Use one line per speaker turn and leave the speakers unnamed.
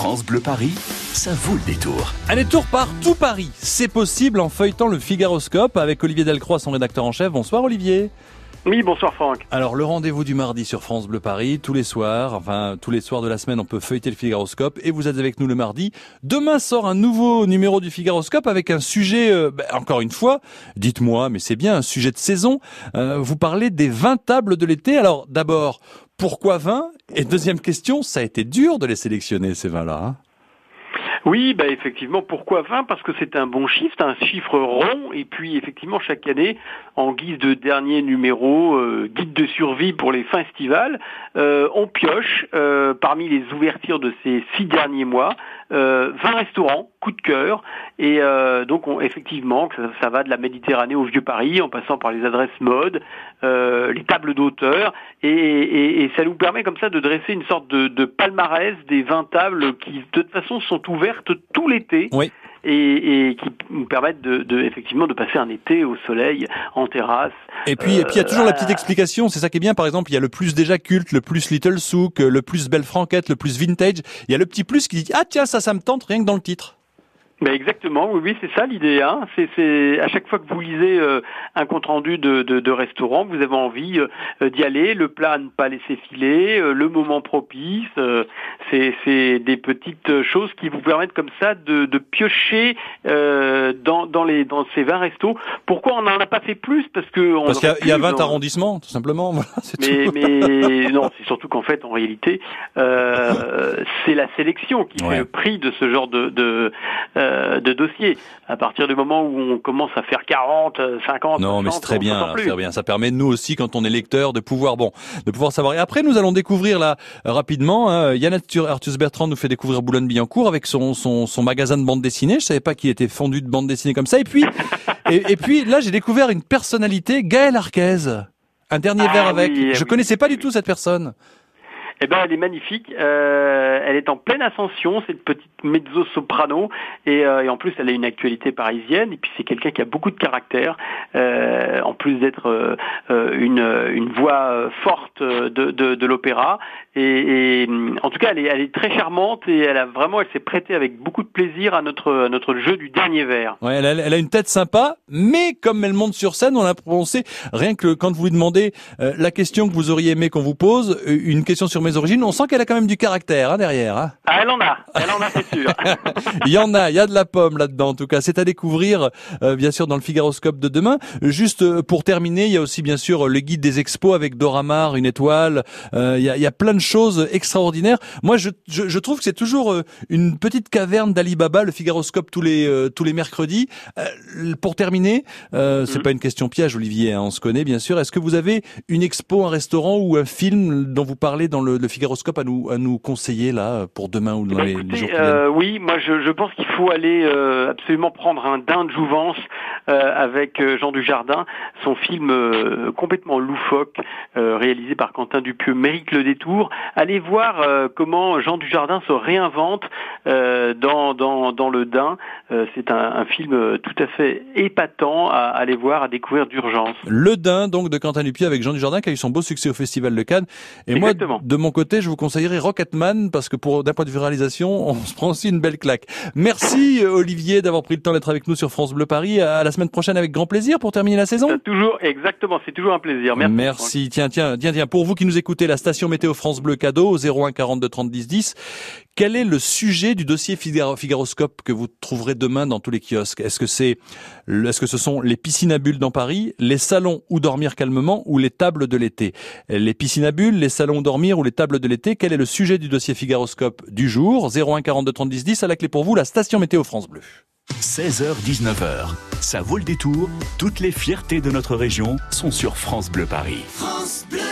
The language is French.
France Bleu Paris, ça vaut le détour.
Un détour par tout Paris, c'est possible en feuilletant le Figaroscope avec Olivier Delcroix, son rédacteur en chef. Bonsoir Olivier.
Oui, bonsoir Franck.
Alors le rendez-vous du mardi sur France Bleu Paris, tous les soirs, enfin tous les soirs de la semaine, on peut feuilleter le Figaroscope et vous êtes avec nous le mardi. Demain sort un nouveau numéro du Figaroscope avec un sujet, euh, ben, encore une fois, dites-moi, mais c'est bien, un sujet de saison. Euh, vous parlez des 20 tables de l'été. Alors d'abord, pourquoi 20 Et deuxième question, ça a été dur de les sélectionner ces vins-là. Hein
oui, bah effectivement, pourquoi 20 Parce que c'est un bon chiffre, un chiffre rond, et puis effectivement chaque année, en guise de dernier numéro, euh, guide de survie pour les fins estivales, euh, on pioche euh, parmi les ouvertures de ces six derniers mois 20 restaurants, coup de cœur, et donc on, effectivement ça, va de la Méditerranée au Vieux Paris, en passant par les adresses mode, les tables d'auteurs, et, ça nous permet comme ça de dresser une sorte de, de palmarès des 20 tables qui de toute façon sont ouvertes tout l'été.
Oui.
Et, qui nous permettent de, effectivement de passer un été au soleil en terrasse.
Et puis et puis il y a toujours la petite euh, explication, c'est ça qui est bien. Par exemple, il y a le plus déjà culte, le plus Little Souk, le plus Belle Franquette, le plus Vintage. Il y a le petit plus qui dit ah tiens ça ça me tente rien que dans le titre.
Ben exactement, oui, oui, c'est ça l'idée. Hein. C'est, à chaque fois que vous lisez euh, un compte rendu de, de, de, restaurant, vous avez envie euh, d'y aller, le plat à ne pas laisser filer, euh, le moment propice. c'est, c'est des petites choses qui vous permettent comme ça de, de piocher dans, dans, les, dans ces 20 restos. Pourquoi on n'en a pas fait plus? Parce que
parce qu'il y a, 20 arrondissements, tout simplement.
mais, mais non, c'est surtout qu'en fait, en réalité, c'est la sélection qui fait le prix de ce genre de, de euh, de dossiers. À partir du moment où on commence à faire 40, 50,
non, mais c'est très bien, très bien. Ça permet nous aussi, quand on est lecteur, de pouvoir bon, de pouvoir savoir. Et après, nous allons découvrir là rapidement. Hein, Yann Arthus Bertrand nous fait découvrir Boulogne-Billancourt avec son, son, son magasin de bande dessinée. Je savais pas qu'il était fondu de bande dessinée comme ça. Et puis et, puis là, j'ai découvert une personnalité, Gaël Arquez. Un dernier ah verre avec. Je connaissais pas du tout cette personne.
Eh ben, elle est magnifique. Euh, elle est en pleine ascension, cette petite mezzo-soprano, et, euh, et, en plus, elle a une actualité parisienne. Et puis, c'est quelqu'un qui a beaucoup de caractère, euh, en plus d'être euh, euh, une, une voix forte de, de, de l'opéra. Et, et, en tout cas, elle est, elle est très charmante et elle a vraiment, elle s'est prêtée avec beaucoup de plaisir à notre notre jeu du dernier verre.
Ouais, elle a, elle a une tête sympa, mais comme elle monte sur scène, on a prononcé rien que quand vous lui demandez la question que vous auriez aimé qu'on vous pose, une question sur origines, on sent qu'elle a quand même du caractère hein, derrière. Hein.
Ah, elle en a, elle en a, c'est sûr.
il y en a, il y a de la pomme là-dedans. En tout cas, c'est à découvrir, euh, bien sûr, dans le Figaroscope de demain. Juste euh, pour terminer, il y a aussi bien sûr le guide des expos avec Dora Maar, une étoile. Euh, il, y a, il, y a, plein de choses extraordinaires. Moi, je, je, je trouve que c'est toujours une petite caverne d'Alibaba, le Figaroscope tous les tous les mercredis. pour terminer, c'est mhm. pas une question piège, Olivier. Hein, on se connaît bien sûr. Est-ce que vous avez une expo, un restaurant ou un film dont vous parlez dans le, le Figaroscope à nous, à nous conseiller là pour demain ou dans bah, les, jours
euh, Oui, moi je, je pense qu'il faut aller euh, absolument prendre un dain de jouvence euh, avec Jean Dujardin. Son film euh, complètement loufoque, réalisé par Quentin Dupieux, mérite le détour. Allez voir comment Jean Dujardin se réinvente dans, dans, dans le dain. C'est un, un, film tout à fait épatant à aller voir, à découvrir d'urgence.
Le dain donc de Quentin Dupieux avec Jean Dujardin qui a eu son beau succès au Festival de Cannes. Et moi, de mon côté, je vous conseillerais Rocketman parce que pour d'un point de vue réalisation, on se prend aussi une belle claque. Merci Olivier d'avoir pris le temps d'être avec nous sur France Bleu Paris. À la semaine prochaine avec grand plaisir pour terminer la saison.
Toujours, exactement, c'est toujours un plaisir. Merci.
Merci. Tiens, tiens, tiens, tiens. Pour vous qui nous écoutez, la station météo France Bleu cadeau au 01 42 30 10 10. Quel est le sujet du dossier Figaroscope que vous trouverez demain dans tous les kiosques? Est-ce que c'est, est-ce que ce sont les piscines à bulles dans Paris, les salons où dormir calmement ou les tables de l'été? Les piscines à bulles, les salons où dormir ou les tables de l'été Quel est le sujet du dossier Figaroscope du jour? 01 42 30 10 10 à la clé pour vous, la station météo France Bleu.
16h-19h, ça vaut le détour. Toutes les fiertés de notre région sont sur France Bleu Paris. France Bleu